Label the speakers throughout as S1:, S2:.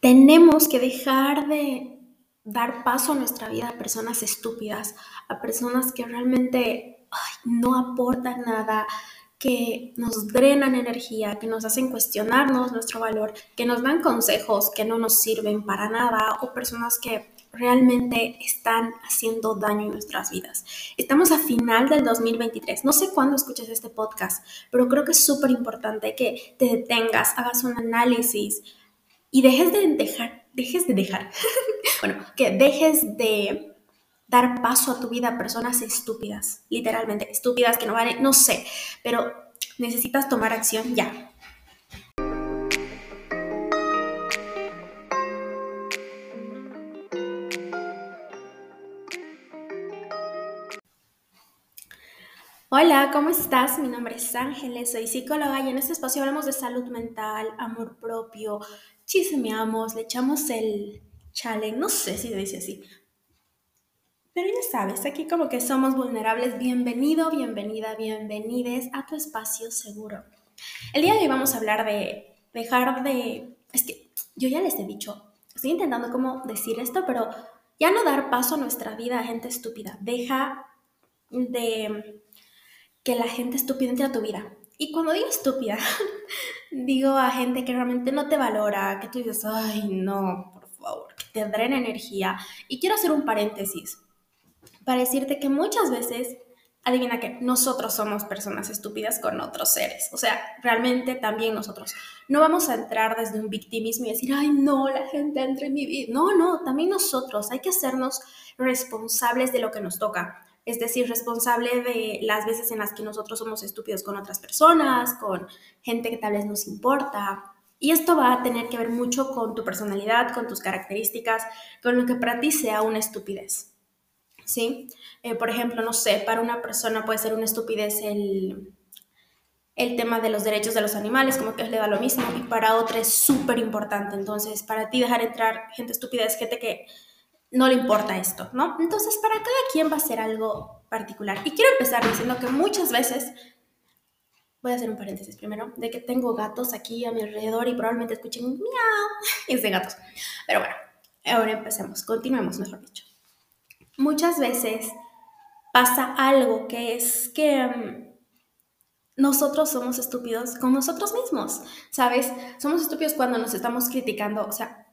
S1: tenemos que dejar de dar paso a nuestra vida a personas estúpidas, a personas que realmente no aportan nada, que nos drenan energía, que nos hacen cuestionarnos nuestro valor, que nos dan consejos que no nos sirven para nada o personas que realmente están haciendo daño en nuestras vidas. Estamos a final del 2023. No sé cuándo escuches este podcast, pero creo que es súper importante que te detengas, hagas un análisis y dejes de dejar, dejes de dejar, bueno, que dejes de dar paso a tu vida a personas estúpidas, literalmente, estúpidas que no valen, no sé, pero necesitas tomar acción ya. Hola, ¿cómo estás? Mi nombre es Ángeles, soy psicóloga y en este espacio hablamos de salud mental, amor propio, chismeamos, le echamos el chale, no sé si se dice así, pero ya sabes, aquí como que somos vulnerables. Bienvenido, bienvenida, bienvenides a tu espacio seguro. El día de hoy vamos a hablar de dejar de... Es que yo ya les he dicho, estoy intentando como decir esto, pero ya no dar paso a nuestra vida a gente estúpida. Deja de que la gente estúpida entre a tu vida. Y cuando digo estúpida, digo a gente que realmente no te valora, que tú dices, ay, no, por favor, que te drena energía. Y quiero hacer un paréntesis para decirte que muchas veces, adivina que nosotros somos personas estúpidas con otros seres. O sea, realmente también nosotros. No vamos a entrar desde un victimismo y decir, ay, no, la gente entra en mi vida. No, no, también nosotros. Hay que hacernos responsables de lo que nos toca. Es decir, responsable de las veces en las que nosotros somos estúpidos con otras personas, con gente que tal vez nos importa, y esto va a tener que ver mucho con tu personalidad, con tus características, con lo que para ti sea una estupidez. ¿sí? Eh, por ejemplo, no sé, para una persona puede ser una estupidez el, el tema de los derechos de los animales, como que le da lo mismo, y para otra es súper importante. Entonces, para ti dejar entrar gente estúpida es gente que no le importa esto, ¿no? Entonces, para cada quien va a ser algo particular. Y quiero empezar diciendo que muchas veces, voy a hacer un paréntesis primero, de que tengo gatos aquí a mi alrededor y probablemente escuchen miau, es de gatos. Pero bueno, ahora empecemos, continuemos, mejor dicho muchas veces pasa algo que es que mm, nosotros somos estúpidos con nosotros mismos, ¿sabes? Somos estúpidos cuando nos estamos criticando, o sea,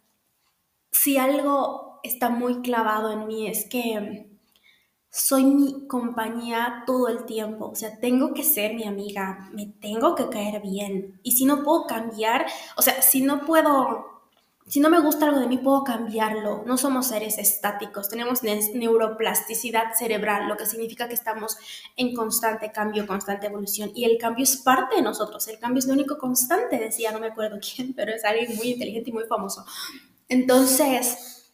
S1: si algo está muy clavado en mí es que soy mi compañía todo el tiempo, o sea, tengo que ser mi amiga, me tengo que caer bien. Y si no puedo cambiar, o sea, si no puedo si no me gusta algo de mí, puedo cambiarlo. No somos seres estáticos, tenemos neuroplasticidad cerebral, lo que significa que estamos en constante cambio, constante evolución. Y el cambio es parte de nosotros, el cambio es lo único constante, decía, no me acuerdo quién, pero es alguien muy inteligente y muy famoso. Entonces,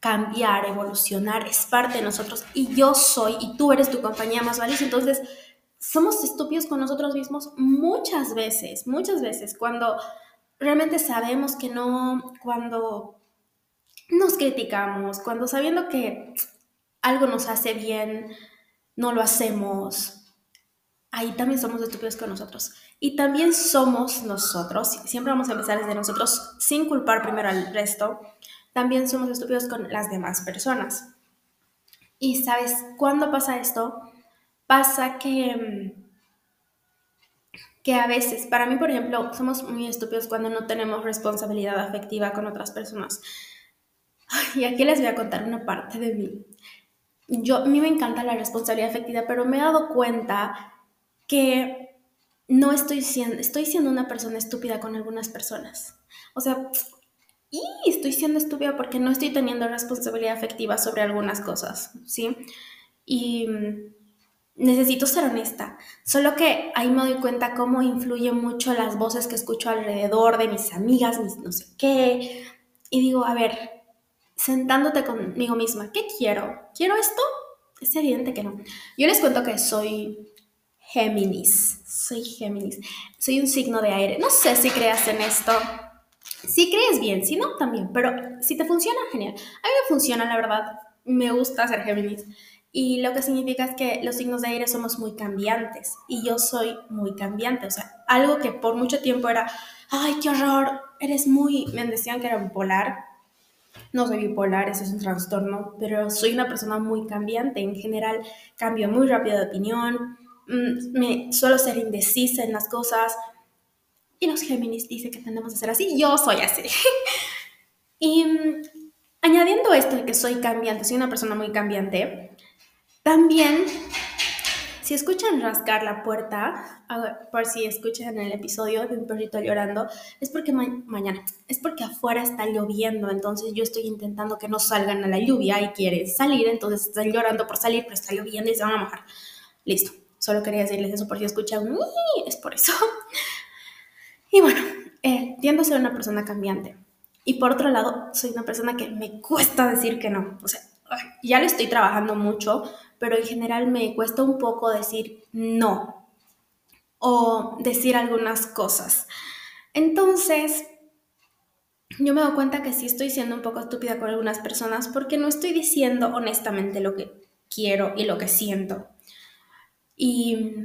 S1: cambiar, evolucionar es parte de nosotros y yo soy y tú eres tu compañía más valiosa. Entonces, somos estúpidos con nosotros mismos muchas veces, muchas veces, cuando realmente sabemos que no, cuando nos criticamos, cuando sabiendo que algo nos hace bien, no lo hacemos, ahí también somos estúpidos con nosotros. Y también somos nosotros, siempre vamos a empezar desde nosotros sin culpar primero al resto, también somos estúpidos con las demás personas. Y sabes, ¿cuándo pasa esto? Pasa que mm, que a veces, para mí, por ejemplo, somos muy estúpidos cuando no tenemos responsabilidad afectiva con otras personas. Y aquí les voy a contar una parte de mí. Yo, a mí me encanta la responsabilidad afectiva, pero me he dado cuenta que no estoy siendo, estoy siendo una persona estúpida con algunas personas. O sea, y estoy siendo estúpida porque no estoy teniendo responsabilidad afectiva sobre algunas cosas, ¿sí? Y necesito ser honesta. Solo que ahí me doy cuenta cómo influyen mucho las voces que escucho alrededor de mis amigas, mis no sé qué. Y digo, a ver, sentándote conmigo misma, ¿qué quiero? ¿Quiero esto? Es evidente que no. Yo les cuento que soy Géminis. Soy Géminis. Soy un signo de aire. No sé si creas en esto. Si crees bien, si no, también. Pero si te funciona, genial. A mí me funciona, la verdad. Me gusta ser Géminis. Y lo que significa es que los signos de aire somos muy cambiantes y yo soy muy cambiante. O sea, algo que por mucho tiempo era, ay, qué horror, eres muy, me decían que era bipolar. No soy bipolar, eso es un trastorno, pero soy una persona muy cambiante. En general, cambio muy rápido de opinión, me suelo ser indecisa en las cosas. Y los Géminis dicen que tendemos a ser así. Yo soy así. y mm, añadiendo esto de que soy cambiante, soy una persona muy cambiante, también si escuchan rascar la puerta, por si escuchan el episodio de un perrito llorando, es porque mañana, es porque afuera está lloviendo, entonces yo estoy intentando que no salgan a la lluvia y quieren salir, entonces están llorando por salir, pero está lloviendo y se van a mojar. Listo, solo quería decirles eso por si escuchan es por eso. Y bueno, eh, tiendo a ser una persona cambiante. Y por otro lado, soy una persona que me cuesta decir que no. O sea, ya le estoy trabajando mucho, pero en general me cuesta un poco decir no o decir algunas cosas. Entonces, yo me doy cuenta que sí estoy siendo un poco estúpida con algunas personas porque no estoy diciendo honestamente lo que quiero y lo que siento. Y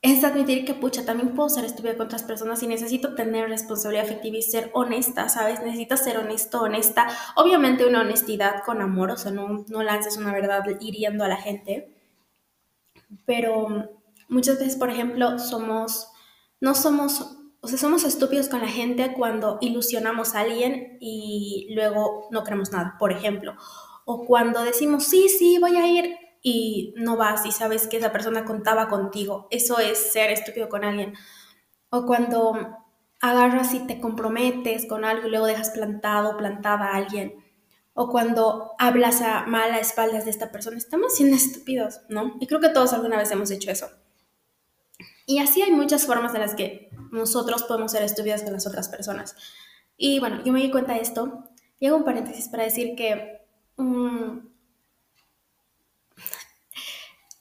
S1: es admitir que, pucha, también puedo ser estúpida con otras personas y necesito tener responsabilidad afectiva y ser honesta, ¿sabes? Necesitas ser honesto, honesta. Obviamente una honestidad con amor, o sea, no, no lances una verdad hiriendo a la gente. Pero muchas veces, por ejemplo, somos, no somos, o sea, somos estúpidos con la gente cuando ilusionamos a alguien y luego no queremos nada, por ejemplo. O cuando decimos, sí, sí, voy a ir, y no vas y sabes que esa persona contaba contigo. Eso es ser estúpido con alguien. O cuando agarras y te comprometes con algo y luego dejas plantado, plantada a alguien. O cuando hablas a mal a espaldas de esta persona. Estamos siendo estúpidos, ¿no? Y creo que todos alguna vez hemos hecho eso. Y así hay muchas formas en las que nosotros podemos ser estúpidos con las otras personas. Y bueno, yo me di cuenta de esto. Y hago un paréntesis para decir que mm,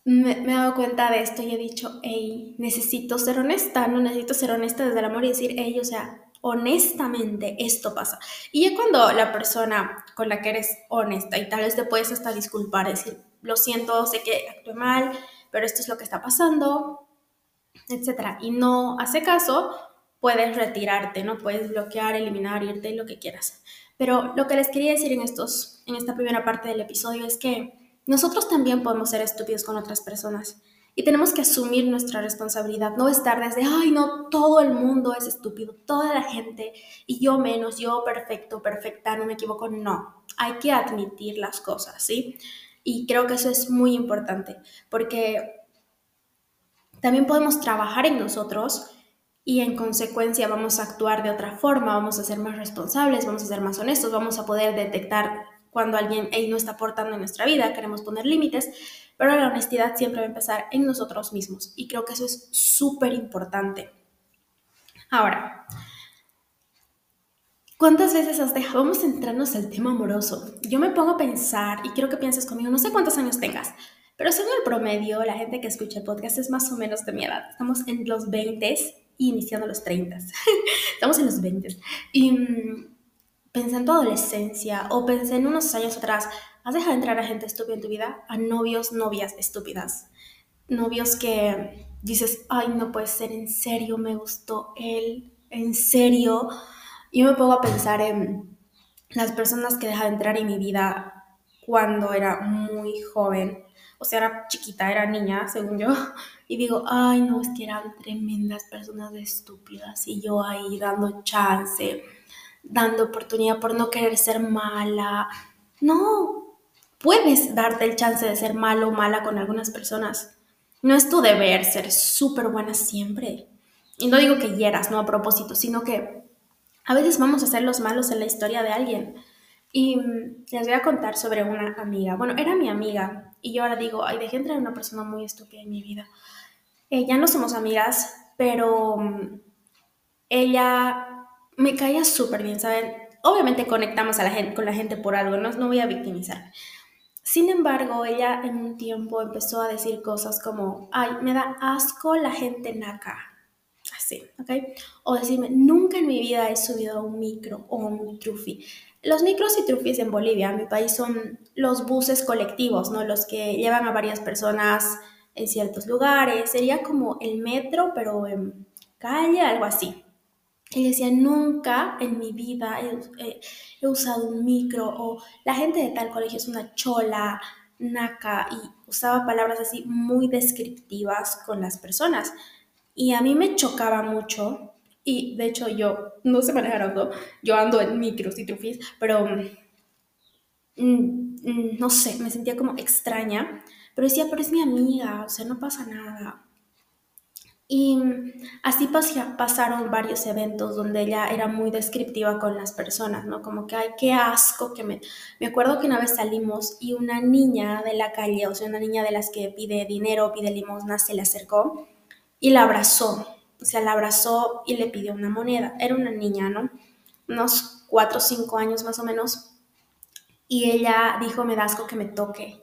S1: me, he dado cuenta de esto y he dicho, hey, necesito ser honesta, no necesito ser honesta desde el amor y decir, hey, o sea, honestamente esto pasa. Y ya cuando la persona con la que eres honesta y tal vez te puedes hasta disculpar, decir, lo siento, sé que actué mal, pero esto es lo que está pasando, etcétera, y no hace caso, puedes retirarte, ¿no? Puedes bloquear, eliminar, irte, lo que quieras. Pero lo que les quería decir en, estos, en esta primera parte del episodio es que nosotros también podemos ser estúpidos con otras personas y tenemos que asumir nuestra responsabilidad, no estar desde, ay, no, todo el mundo es estúpido, toda la gente, y yo menos, yo perfecto, perfecta, no me equivoco, no, hay que admitir las cosas, ¿sí? Y creo que eso es muy importante, porque también podemos trabajar en nosotros y en consecuencia vamos a actuar de otra forma, vamos a ser más responsables, vamos a ser más honestos, vamos a poder detectar cuando alguien no está aportando en nuestra vida, queremos poner límites, pero la honestidad siempre va a empezar en nosotros mismos y creo que eso es súper importante. Ahora, ¿cuántas veces has dejado? Vamos a centrarnos al tema amoroso. Yo me pongo a pensar y quiero que pienses conmigo, no sé cuántos años tengas, pero según el promedio, la gente que escucha el podcast es más o menos de mi edad. Estamos en los 20 y iniciando los 30. Estamos en los 20. Y mm, pensé en tu adolescencia o pensé en unos años atrás, ¿has dejado de entrar a gente estúpida en tu vida? A novios, novias estúpidas. Novios que dices, ay, no puede ser, en serio me gustó él, en serio. Yo me pongo a pensar en las personas que dejan de entrar en mi vida cuando era muy joven. O sea, era chiquita, era niña, según yo. Y digo, ay, no, es que eran tremendas personas estúpidas. Y yo ahí dando chance dando oportunidad por no querer ser mala. No, puedes darte el chance de ser malo o mala con algunas personas. No es tu deber ser súper buena siempre. Y no digo que hieras, no a propósito, sino que a veces vamos a ser los malos en la historia de alguien. Y les voy a contar sobre una amiga. Bueno, era mi amiga. Y yo ahora digo, ay, dejé entrar una persona muy estúpida en mi vida. Eh, ya no somos amigas, pero mm, ella me caía súper bien, ¿saben? Obviamente conectamos a la gente, con la gente por algo, no, no voy a victimizar. Sin embargo, ella en un tiempo empezó a decir cosas como, ay, me da asco la gente naca. Así, ¿ok? O decirme, nunca en mi vida he subido a un micro o un trufi. Los micros y trufis en Bolivia, en mi país, son los buses colectivos, ¿no? Los que llevan a varias personas en ciertos lugares. Sería como el metro, pero en calle, algo así. Y decía, nunca en mi vida he, he, usado un micro o la gente de tal colegio es una chola, naca y usaba palabras así muy descriptivas con las personas. Y a mí me chocaba mucho y de hecho yo, no sé manejar auto, yo ando en micros y trufis, pero mm, mm, no sé, me sentía como extraña, pero decía, pero es mi amiga, o sea, no pasa nada. Y así pasaron varios eventos donde ella era muy descriptiva con las personas, ¿no? Como que, ay, qué asco que me... Me acuerdo que una vez salimos y una niña de la calle, o sea, una niña de las que pide dinero, pide limosna, se le acercó y la abrazó. O sea, la abrazó y le pidió una moneda. Era una niña, ¿no? Unos cuatro o cinco años más o menos. Y ella dijo, me da asco que me toque.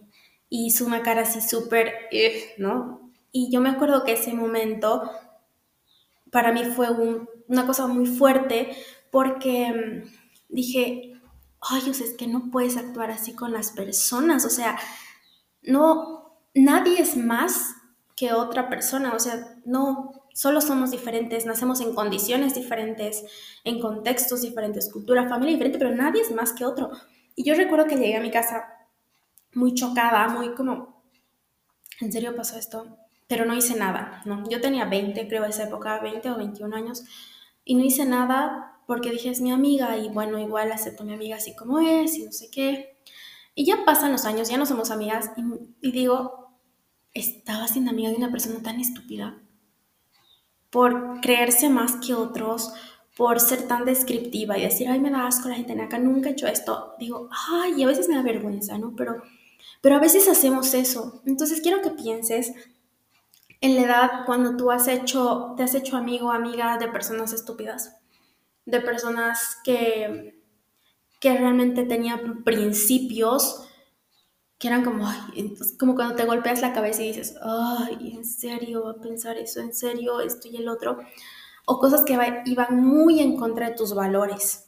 S1: Y hizo una cara así súper, eh, ¿no? Y yo me acuerdo que ese momento para mí fue una cosa muy fuerte porque mm, dije, ay, o es que no puedes actuar así con las personas, o sea, no, nadie es más que otra persona, o sea, no, solo somos diferentes, nacemos en condiciones diferentes, en contextos diferentes, cultura, familia diferente, pero nadie es más que otro. Y yo recuerdo que llegué a mi casa muy chocada, muy como, ¿en serio pasó esto? Pero no hice nada, ¿no? Yo tenía 20, creo, esa época, 20 o 21 años, y no hice nada porque dije, es mi amiga, y bueno, igual acepto a mi amiga así como es, y no sé qué. Y ya pasan los años, ya no somos amigas, y, digo, estaba siendo amiga de una persona tan estúpida por creerse más que otros, por ser tan descriptiva y decir, ay, me da asco la gente en acá, nunca he hecho esto. Digo, ay, y a veces me da vergüenza, ¿no? Pero, pero a veces hacemos eso. Entonces quiero que pienses en la edad cuando tú has hecho, te has hecho amigo o amiga de personas estúpidas, de personas que, que realmente tenían principios que eran como, como cuando te golpeas la cabeza y dices, ay, ¿en serio a pensar eso? ¿En serio esto y el otro? O cosas que iban muy en contra de tus valores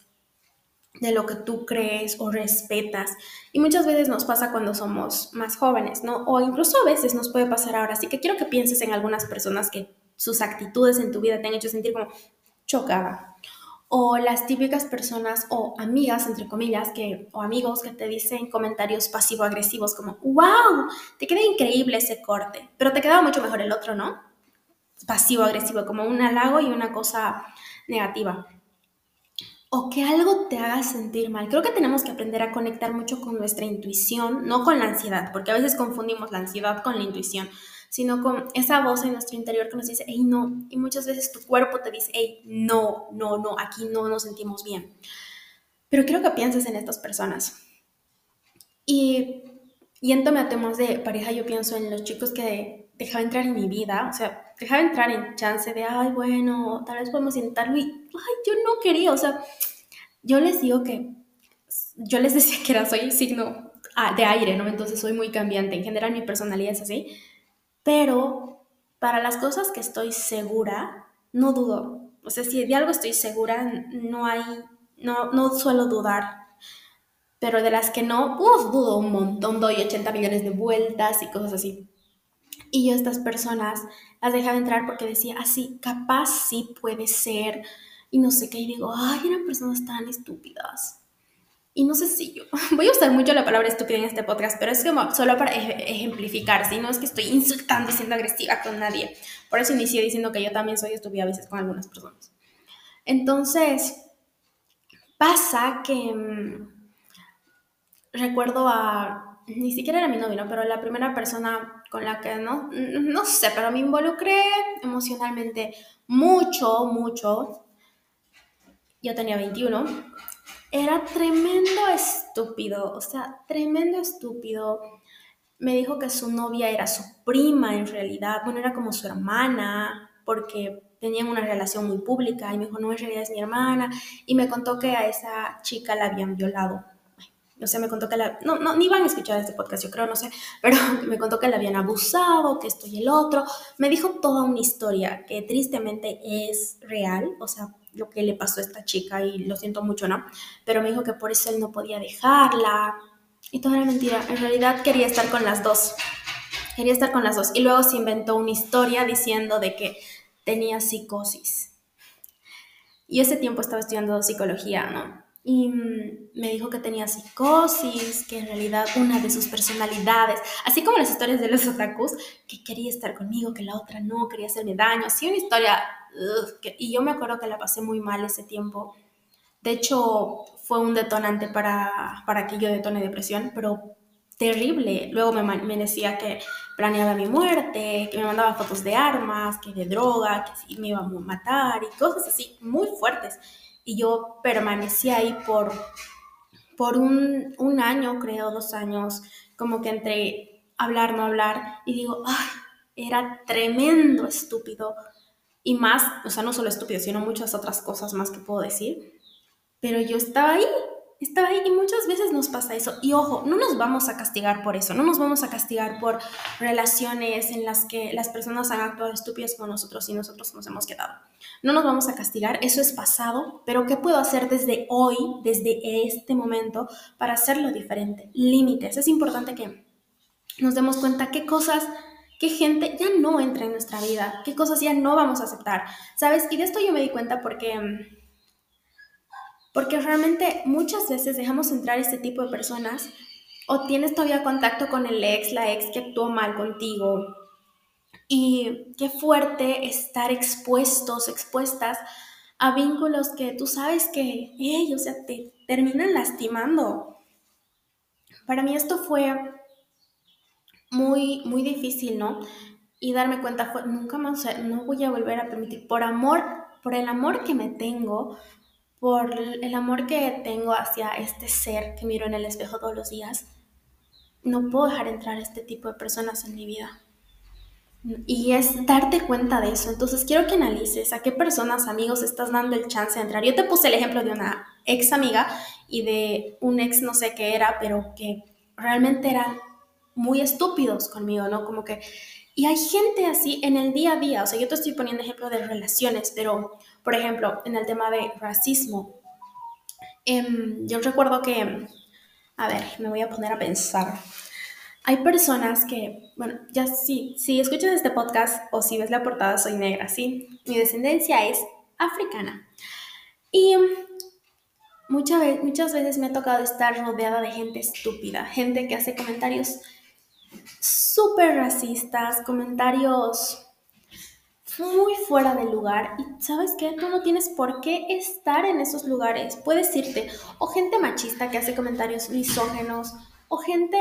S1: de lo que tú crees o respetas. Y muchas veces nos pasa cuando somos más jóvenes, ¿no? O incluso a veces nos puede pasar ahora. Así que quiero que pienses en algunas personas que sus actitudes en tu vida te han hecho sentir como chocada. O las típicas personas o amigas, entre comillas, que, o amigos que te dicen comentarios pasivo-agresivos como, wow, te queda increíble ese corte, pero te quedaba mucho mejor el otro, ¿no? Pasivo-agresivo, como un halago y una cosa negativa o que algo te haga sentir mal. Creo que tenemos que aprender a conectar mucho con nuestra intuición, no con la ansiedad, porque a veces confundimos la ansiedad con la intuición, sino con esa voz en nuestro interior que nos dice, hey, no, y muchas veces tu cuerpo te dice, hey, no, no, no, aquí no nos sentimos bien. Pero quiero que pienses en estas personas. Y yéndome a temas de pareja, yo pienso en los chicos que dejaba entrar en mi vida, o sea, dejaba entrar en chance de, ay, bueno, tal vez podemos intentarlo y, ay, yo no quería, o sea, yo les digo que, yo les decía que era, soy signo ah, de aire, ¿no? Entonces soy muy cambiante, en general mi personalidad es así, pero para las cosas que estoy segura, no dudo, o sea, si de algo estoy segura, no hay, no, no suelo dudar, pero de las que no, dudo un montón, doy 80 millones de vueltas y cosas así. Y yo estas personas las dejaba entrar porque decía, así, capaz sí puede ser. Y no sé qué, y digo, ay, eran personas tan estúpidas. Y no sé si yo, voy a usar mucho la palabra estúpida en este podcast, pero es como solo para ejemplificar, si no es que estoy insultando y siendo agresiva con nadie. Por eso inicié diciendo que yo también soy estúpida a veces con algunas personas. Entonces, pasa que mm, recuerdo a, ni siquiera era mi novio, ¿no? pero la primera persona con la que no, no sé, pero me involucré emocionalmente mucho, mucho. Yo tenía 21. Era tremendo estúpido, o sea, tremendo estúpido. Me dijo que su novia era su prima en realidad, bueno, era como su hermana, porque tenían una relación muy pública y me dijo, no, en realidad es mi hermana, y me contó que a esa chica la habían violado o sea, me contó que la, no, no, ni van a escuchar este podcast, yo creo, no sé, pero me contó que la habían abusado, que esto y el otro. Me dijo toda una historia que tristemente es real, o sea, lo que le pasó a esta chica y lo siento mucho, ¿no? Pero me dijo que por eso él no podía dejarla. Y todo era mentira. En realidad quería estar con las dos. Quería estar con las dos. Y luego se inventó una historia diciendo de que tenía psicosis. Y ese tiempo estaba estudiando psicología, ¿no? Y mm, me dijo que tenía psicosis, que en realidad una de sus personalidades, así como las historias de los otakus, que quería estar conmigo, que la otra no, quería hacerme daño, así una historia, y yo me acuerdo que la pasé muy mal ese tiempo. De hecho, fue un detonante para, para que yo detone depresión, pero terrible. Luego me, me, decía que planeaba mi muerte, que me mandaba fotos de armas, que de droga, que me iba a matar y cosas así muy fuertes. Y yo permanecí ahí por, por un, un año, creo, dos años, como que entre hablar, no hablar, y digo, ay, era tremendo estúpido. Y más, o sea, no solo estúpido, sino muchas otras cosas más que puedo decir. Pero yo estaba ahí estaba ahí y muchas veces nos pasa eso. Y ojo, no nos vamos a castigar por eso, no nos vamos a castigar por relaciones en las que las personas han actuado estúpidas con nosotros y nosotros nos hemos quedado. No nos vamos a castigar, eso es pasado, pero ¿qué puedo hacer desde hoy, desde este momento, para hacerlo diferente? Límites. Es importante que nos demos cuenta qué cosas qué gente ya no entra en nuestra vida, qué cosas ya no vamos a aceptar, ¿sabes? Y de esto yo me di cuenta porque porque realmente muchas veces dejamos entrar este tipo de personas o tienes todavía contacto con el ex, la ex que actuó mal contigo. Y qué fuerte estar expuestos, expuestas a vínculos que tú sabes que ellos sea, te terminan lastimando. Para mí esto fue muy, muy difícil, ¿no? Y darme cuenta nunca más, no voy a volver a permitir, por amor, por el amor que me tengo, por el amor que tengo hacia este ser que miro en el espejo todos los días, no puedo dejar entrar a este tipo de personas en mi vida. Y es darte cuenta de eso. Entonces quiero que analices a qué personas, amigos, estás dando el chance de entrar. Yo te puse el ejemplo de una ex amiga y de un ex no sé qué era, pero que realmente eran muy estúpidos conmigo, ¿no? Como que... Y hay gente así en el día a día. O sea, yo te estoy poniendo ejemplo de relaciones, pero por ejemplo, en el tema de racismo, em, yo recuerdo que, a ver, me voy a poner a pensar. Hay personas que, bueno, ya sí, si escuchas este podcast o si ves la portada, soy negra, ¿sí? Mi descendencia es africana. Y muchas muchas veces me ha tocado estar rodeada de gente estúpida, gente que hace comentarios súper racistas, comentarios muy fuera de lugar. Y sabes qué, tú no tienes por qué estar en esos lugares, puedes irte, o gente machista que hace comentarios misógenos, o gente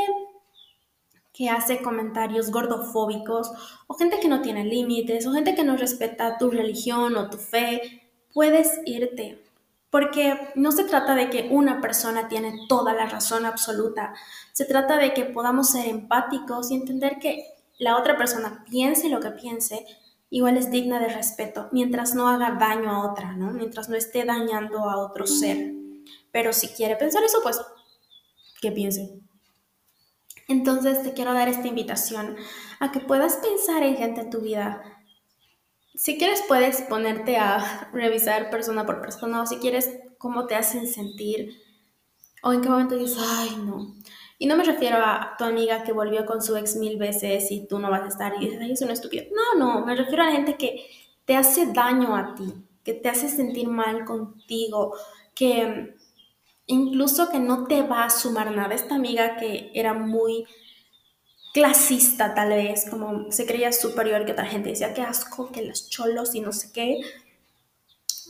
S1: que hace comentarios gordofóbicos, o gente que no tiene límites, o gente que no respeta tu religión o tu fe, puedes irte. Porque no se trata de que una persona tiene toda la razón absoluta, se trata de que podamos ser empáticos y entender que la otra persona piense lo que piense, igual es digna de respeto, mientras no haga daño a otra, ¿no? Mientras no esté dañando a otro ser. Pero si quiere pensar eso, pues que piense. Entonces te quiero dar esta invitación a que puedas pensar en gente en tu vida. Si quieres puedes ponerte a revisar persona por persona o si quieres cómo te hacen sentir o en qué momento dices, ay no, y no me refiero a tu amiga que volvió con su ex mil veces y tú no vas a estar y dices, ay, es una estúpida. No, no, me refiero a la gente que te hace daño a ti, que te hace sentir mal contigo, que incluso que no te va a sumar nada. Esta amiga que era muy clasista tal vez, como se creía superior que otra gente, decía que asco, que los cholos y no sé qué.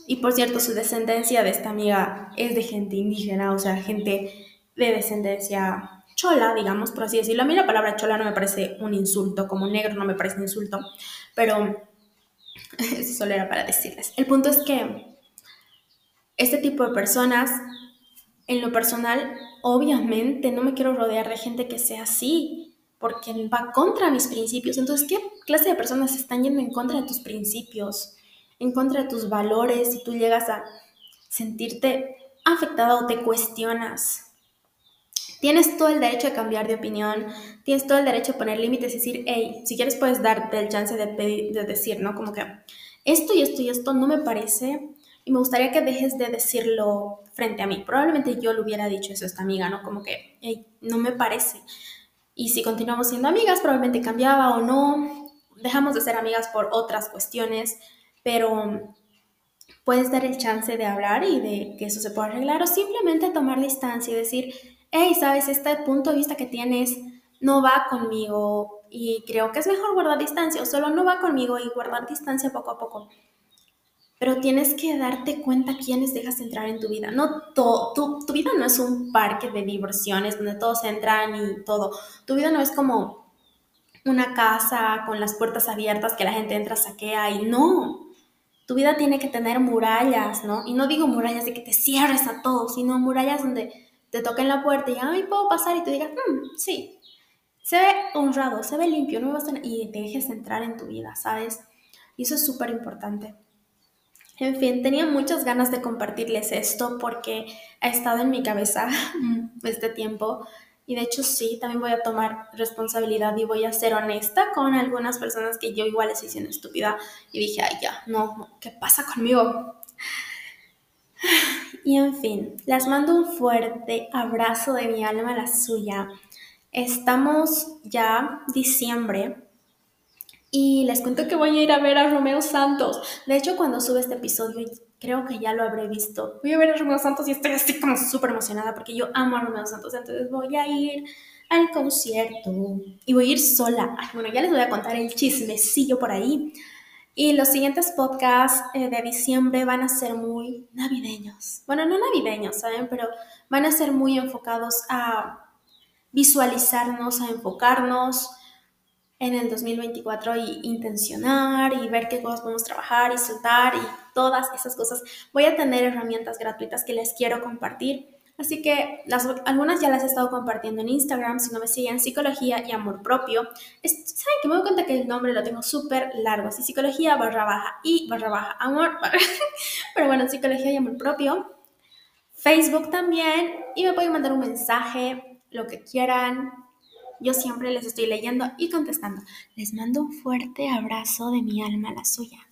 S1: Y por cierto, su descendencia de esta amiga es de gente indígena, o sea, gente de descendencia chola, digamos, por así decirlo. A mí la palabra chola no me parece un insulto, como negro no me parece un insulto, pero eso solo era para decirles. El punto es que este tipo de personas, en lo personal, obviamente no me quiero rodear de gente que sea así, porque va contra mis principios. Entonces, ¿qué clase de personas están yendo en contra de tus principios, en contra de tus valores, y tú llegas a sentirte afectada o te cuestionas Tienes todo el derecho de cambiar de opinión, tienes todo el derecho de poner límites y decir, hey, si quieres puedes darte el chance de, de decir, ¿no? Como que esto y esto y esto no me parece y me gustaría que dejes de decirlo frente a mí. Probablemente yo le hubiera dicho eso a esta amiga, ¿no? Como que, hey, no me parece. Y si continuamos siendo amigas, probablemente cambiaba o no. Dejamos de ser amigas por otras cuestiones, pero puedes dar el chance de hablar y de que eso se pueda arreglar o simplemente tomar distancia y decir, hey, sabes, este punto de vista que tienes no va conmigo y creo que es mejor guardar distancia o solo no va conmigo y guardar distancia poco a poco. Pero tienes que darte cuenta quiénes dejas entrar en tu vida. No tu, tu vida no es un parque de diversiones donde todos entran y todo. Tu vida no es como una casa con las puertas abiertas que la gente entra, saquea y no. Tu vida tiene que tener murallas, ¿no? Y no digo murallas de que te cierres a todo, sino murallas donde te toquen la puerta y, ay, puedo pasar y tú digas, mm, sí, se ve honrado, se ve limpio, no vas a... y te dejes entrar en tu vida, ¿sabes? Y eso es súper importante. En fin, tenía muchas ganas de compartirles esto porque ha estado en mi cabeza este tiempo y de hecho sí, también voy a tomar responsabilidad y voy a ser honesta con algunas personas que yo igual les hice una estúpida y dije, ay ya, no, ¿qué pasa conmigo? Y en fin, les mando un fuerte abrazo de mi alma a la suya. Estamos ya diciembre y les cuento que voy a ir a ver a Romeo Santos. De hecho, cuando sube este episodio, creo que ya lo habré visto. Voy a ver a Romeo Santos y estoy así como súper emocionada porque yo amo a Romeo Santos. Entonces voy a ir al concierto y voy a ir sola. bueno, ya les voy a contar el chismecillo por ahí. Y los siguientes podcasts eh, de diciembre van a ser muy navideños. Bueno, no navideños, ¿saben? Pero van a ser muy enfocados a visualizarnos, a enfocarnos en el 2024 y intencionar y ver qué cosas podemos trabajar y soltar y todas esas cosas. Voy a tener herramientas gratuitas que les quiero compartir. Así que las, algunas ya las he estado compartiendo en Instagram, si no me siguen, Psicología y Amor Propio. Saben que me doy cuenta que el nombre lo tengo súper largo, así Psicología barra baja y barra baja Amor, pero bueno, Psicología y Amor Propio. Facebook también y me pueden mandar un mensaje lo que quieran. Yo siempre les estoy leyendo y contestando. Les mando un fuerte abrazo de mi alma a la suya.